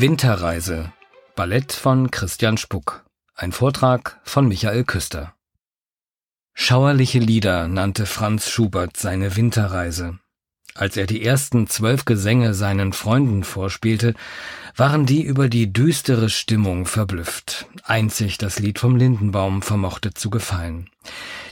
Winterreise. Ballett von Christian Spuck. Ein Vortrag von Michael Küster. Schauerliche Lieder nannte Franz Schubert seine Winterreise. Als er die ersten zwölf Gesänge seinen Freunden vorspielte, waren die über die düstere Stimmung verblüfft. Einzig das Lied vom Lindenbaum vermochte zu gefallen.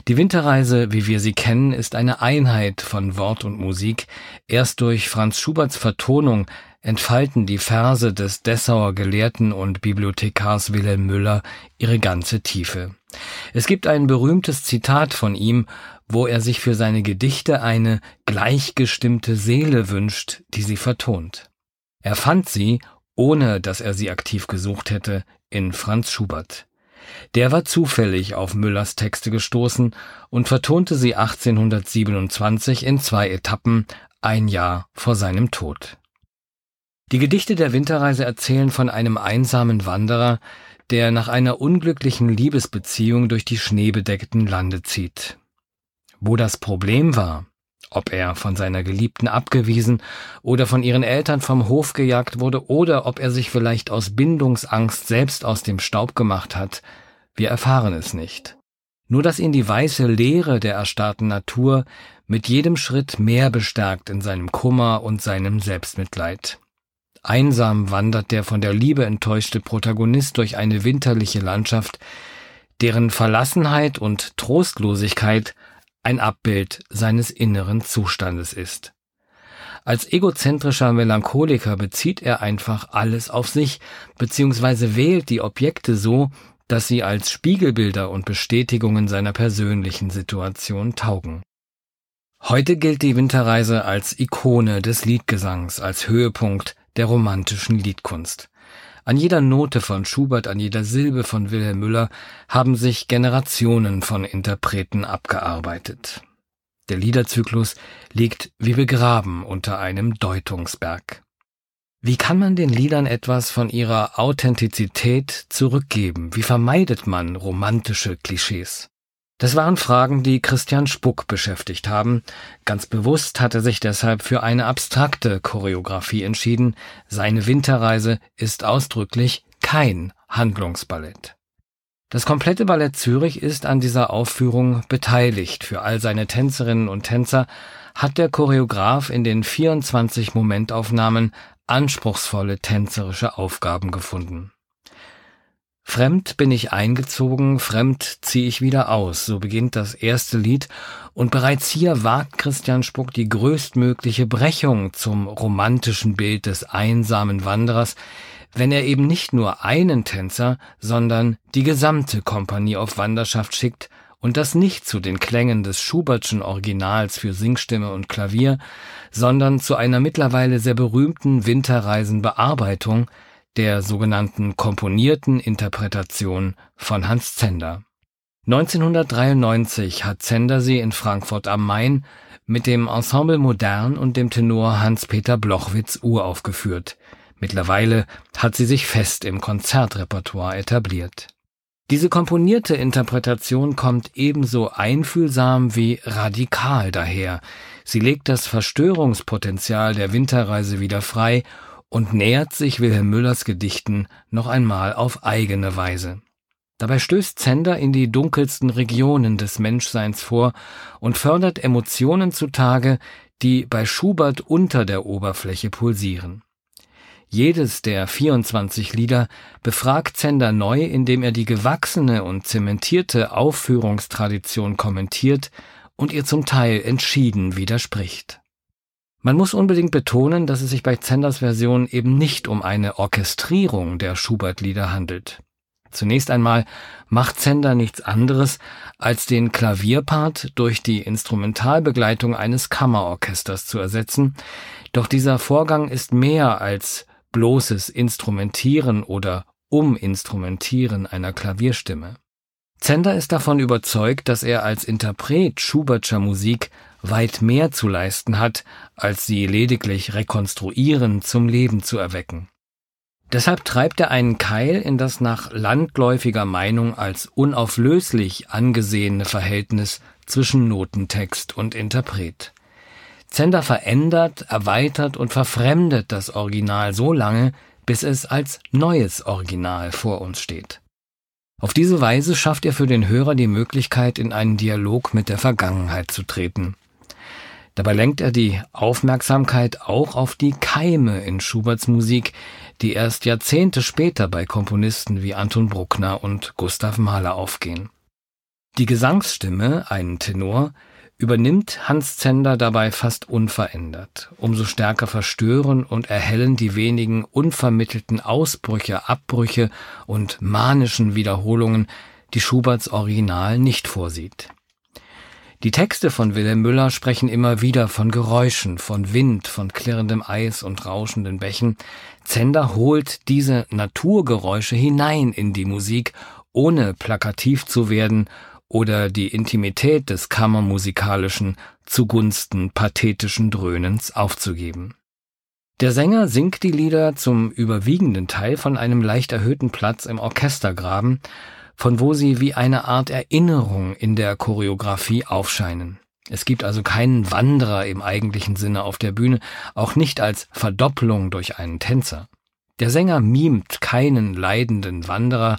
Die Winterreise, wie wir sie kennen, ist eine Einheit von Wort und Musik. Erst durch Franz Schuberts Vertonung entfalten die Verse des Dessauer Gelehrten und Bibliothekars Wilhelm Müller ihre ganze Tiefe. Es gibt ein berühmtes Zitat von ihm, wo er sich für seine Gedichte eine gleichgestimmte Seele wünscht, die sie vertont. Er fand sie, ohne dass er sie aktiv gesucht hätte, in Franz Schubert. Der war zufällig auf Müllers Texte gestoßen und vertonte sie 1827 in zwei Etappen, ein Jahr vor seinem Tod. Die Gedichte der Winterreise erzählen von einem einsamen Wanderer, der nach einer unglücklichen Liebesbeziehung durch die schneebedeckten Lande zieht. Wo das Problem war, ob er von seiner Geliebten abgewiesen oder von ihren Eltern vom Hof gejagt wurde oder ob er sich vielleicht aus Bindungsangst selbst aus dem Staub gemacht hat, wir erfahren es nicht. Nur dass ihn die weiße Leere der erstarrten Natur mit jedem Schritt mehr bestärkt in seinem Kummer und seinem Selbstmitleid. Einsam wandert der von der Liebe enttäuschte Protagonist durch eine winterliche Landschaft, deren Verlassenheit und Trostlosigkeit ein Abbild seines inneren Zustandes ist. Als egozentrischer Melancholiker bezieht er einfach alles auf sich, beziehungsweise wählt die Objekte so, dass sie als Spiegelbilder und Bestätigungen seiner persönlichen Situation taugen. Heute gilt die Winterreise als Ikone des Liedgesangs, als Höhepunkt der romantischen Liedkunst. An jeder Note von Schubert, an jeder Silbe von Wilhelm Müller haben sich Generationen von Interpreten abgearbeitet. Der Liederzyklus liegt wie begraben unter einem Deutungsberg. Wie kann man den Liedern etwas von ihrer Authentizität zurückgeben? Wie vermeidet man romantische Klischees? Das waren Fragen, die Christian Spuck beschäftigt haben. Ganz bewusst hat er sich deshalb für eine abstrakte Choreografie entschieden. Seine Winterreise ist ausdrücklich kein Handlungsballett. Das komplette Ballett Zürich ist an dieser Aufführung beteiligt. Für all seine Tänzerinnen und Tänzer hat der Choreograf in den 24 Momentaufnahmen anspruchsvolle tänzerische Aufgaben gefunden. Fremd bin ich eingezogen, fremd ziehe ich wieder aus, so beginnt das erste Lied, und bereits hier wagt Christian Spuck die größtmögliche Brechung zum romantischen Bild des einsamen Wanderers, wenn er eben nicht nur einen Tänzer, sondern die gesamte Kompanie auf Wanderschaft schickt und das nicht zu den Klängen des Schubertschen Originals für Singstimme und Klavier, sondern zu einer mittlerweile sehr berühmten Winterreisenbearbeitung, der sogenannten komponierten Interpretation von Hans Zender. 1993 hat Zender sie in Frankfurt am Main mit dem Ensemble Modern und dem Tenor Hans-Peter Blochwitz uraufgeführt. Mittlerweile hat sie sich fest im Konzertrepertoire etabliert. Diese komponierte Interpretation kommt ebenso einfühlsam wie radikal daher. Sie legt das Verstörungspotenzial der Winterreise wieder frei und nähert sich Wilhelm Müllers Gedichten noch einmal auf eigene Weise. Dabei stößt Zender in die dunkelsten Regionen des Menschseins vor und fördert Emotionen zutage, die bei Schubert unter der Oberfläche pulsieren. Jedes der 24 Lieder befragt Zender neu, indem er die gewachsene und zementierte Aufführungstradition kommentiert und ihr zum Teil entschieden widerspricht. Man muss unbedingt betonen, dass es sich bei Zenders Version eben nicht um eine Orchestrierung der Schubert-Lieder handelt. Zunächst einmal macht Zender nichts anderes, als den Klavierpart durch die Instrumentalbegleitung eines Kammerorchesters zu ersetzen, doch dieser Vorgang ist mehr als bloßes Instrumentieren oder Uminstrumentieren einer Klavierstimme. Zender ist davon überzeugt, dass er als Interpret Schubertscher Musik weit mehr zu leisten hat, als sie lediglich rekonstruieren zum Leben zu erwecken. Deshalb treibt er einen Keil in das nach landläufiger Meinung als unauflöslich angesehene Verhältnis zwischen Notentext und Interpret. Zender verändert, erweitert und verfremdet das Original so lange, bis es als neues Original vor uns steht. Auf diese Weise schafft er für den Hörer die Möglichkeit, in einen Dialog mit der Vergangenheit zu treten. Dabei lenkt er die Aufmerksamkeit auch auf die Keime in Schuberts Musik, die erst Jahrzehnte später bei Komponisten wie Anton Bruckner und Gustav Mahler aufgehen. Die Gesangsstimme, ein Tenor, übernimmt Hans Zender dabei fast unverändert. Umso stärker verstören und erhellen die wenigen unvermittelten Ausbrüche, Abbrüche und manischen Wiederholungen, die Schuberts Original nicht vorsieht. Die Texte von Wilhelm Müller sprechen immer wieder von Geräuschen, von Wind, von klirrendem Eis und rauschenden Bächen. Zender holt diese Naturgeräusche hinein in die Musik, ohne plakativ zu werden oder die Intimität des Kammermusikalischen zugunsten pathetischen Dröhnens aufzugeben. Der Sänger singt die Lieder zum überwiegenden Teil von einem leicht erhöhten Platz im Orchestergraben, von wo sie wie eine Art Erinnerung in der Choreografie aufscheinen. Es gibt also keinen Wanderer im eigentlichen Sinne auf der Bühne, auch nicht als Verdopplung durch einen Tänzer. Der Sänger mimt keinen leidenden Wanderer,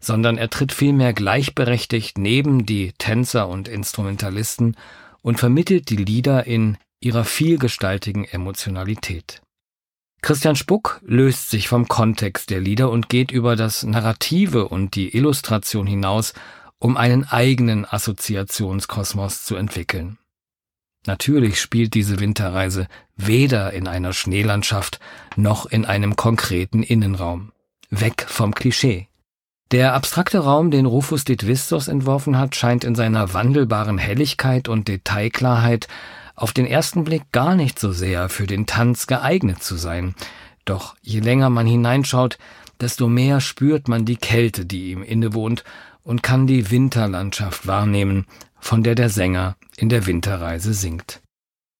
sondern er tritt vielmehr gleichberechtigt neben die Tänzer und Instrumentalisten und vermittelt die Lieder in ihrer vielgestaltigen Emotionalität. Christian Spuck löst sich vom Kontext der Lieder und geht über das Narrative und die Illustration hinaus, um einen eigenen Assoziationskosmos zu entwickeln. Natürlich spielt diese Winterreise weder in einer Schneelandschaft noch in einem konkreten Innenraum. Weg vom Klischee. Der abstrakte Raum, den Rufus Ditvistos entworfen hat, scheint in seiner wandelbaren Helligkeit und Detailklarheit auf den ersten Blick gar nicht so sehr für den Tanz geeignet zu sein. Doch je länger man hineinschaut, desto mehr spürt man die Kälte, die ihm innewohnt, und kann die Winterlandschaft wahrnehmen, von der der Sänger in der Winterreise singt.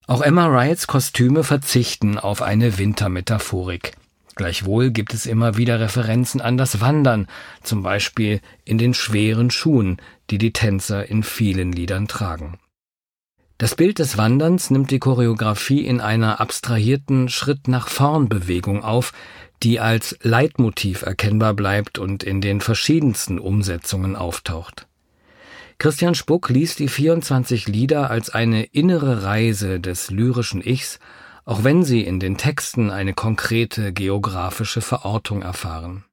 Auch Emma Riots Kostüme verzichten auf eine Wintermetaphorik. Gleichwohl gibt es immer wieder Referenzen an das Wandern, zum Beispiel in den schweren Schuhen, die die Tänzer in vielen Liedern tragen. Das Bild des Wanderns nimmt die Choreografie in einer abstrahierten Schritt nach vorn Bewegung auf, die als Leitmotiv erkennbar bleibt und in den verschiedensten Umsetzungen auftaucht. Christian Spuck liest die 24 Lieder als eine innere Reise des lyrischen Ichs auch wenn sie in den Texten eine konkrete geografische Verortung erfahren.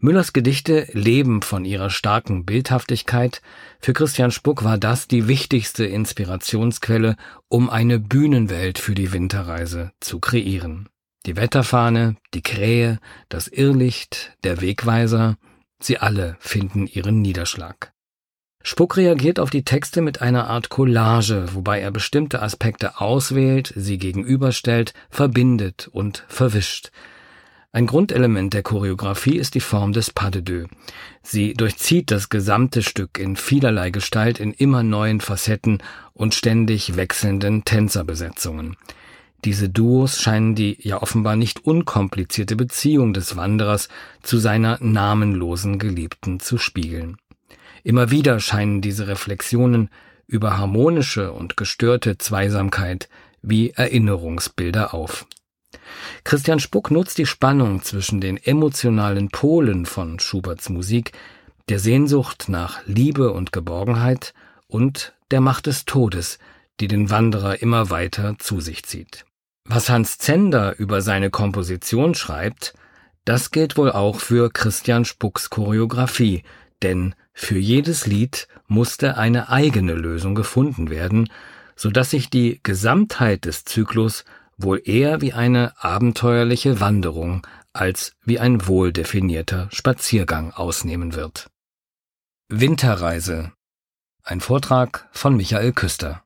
Müllers Gedichte leben von ihrer starken Bildhaftigkeit. Für Christian Spuck war das die wichtigste Inspirationsquelle, um eine Bühnenwelt für die Winterreise zu kreieren. Die Wetterfahne, die Krähe, das Irrlicht, der Wegweiser, sie alle finden ihren Niederschlag. Spuck reagiert auf die Texte mit einer Art Collage, wobei er bestimmte Aspekte auswählt, sie gegenüberstellt, verbindet und verwischt. Ein Grundelement der Choreografie ist die Form des Pas de deux. Sie durchzieht das gesamte Stück in vielerlei Gestalt in immer neuen Facetten und ständig wechselnden Tänzerbesetzungen. Diese Duos scheinen die ja offenbar nicht unkomplizierte Beziehung des Wanderers zu seiner namenlosen Geliebten zu spiegeln. Immer wieder scheinen diese Reflexionen über harmonische und gestörte Zweisamkeit wie Erinnerungsbilder auf. Christian Spuck nutzt die Spannung zwischen den emotionalen Polen von Schuberts Musik, der Sehnsucht nach Liebe und Geborgenheit und der Macht des Todes, die den Wanderer immer weiter zu sich zieht. Was Hans Zender über seine Komposition schreibt, das gilt wohl auch für Christian Spucks Choreografie, denn für jedes Lied musste eine eigene Lösung gefunden werden, so dass sich die Gesamtheit des Zyklus wohl eher wie eine abenteuerliche Wanderung als wie ein wohldefinierter Spaziergang ausnehmen wird. Winterreise. Ein Vortrag von Michael Küster.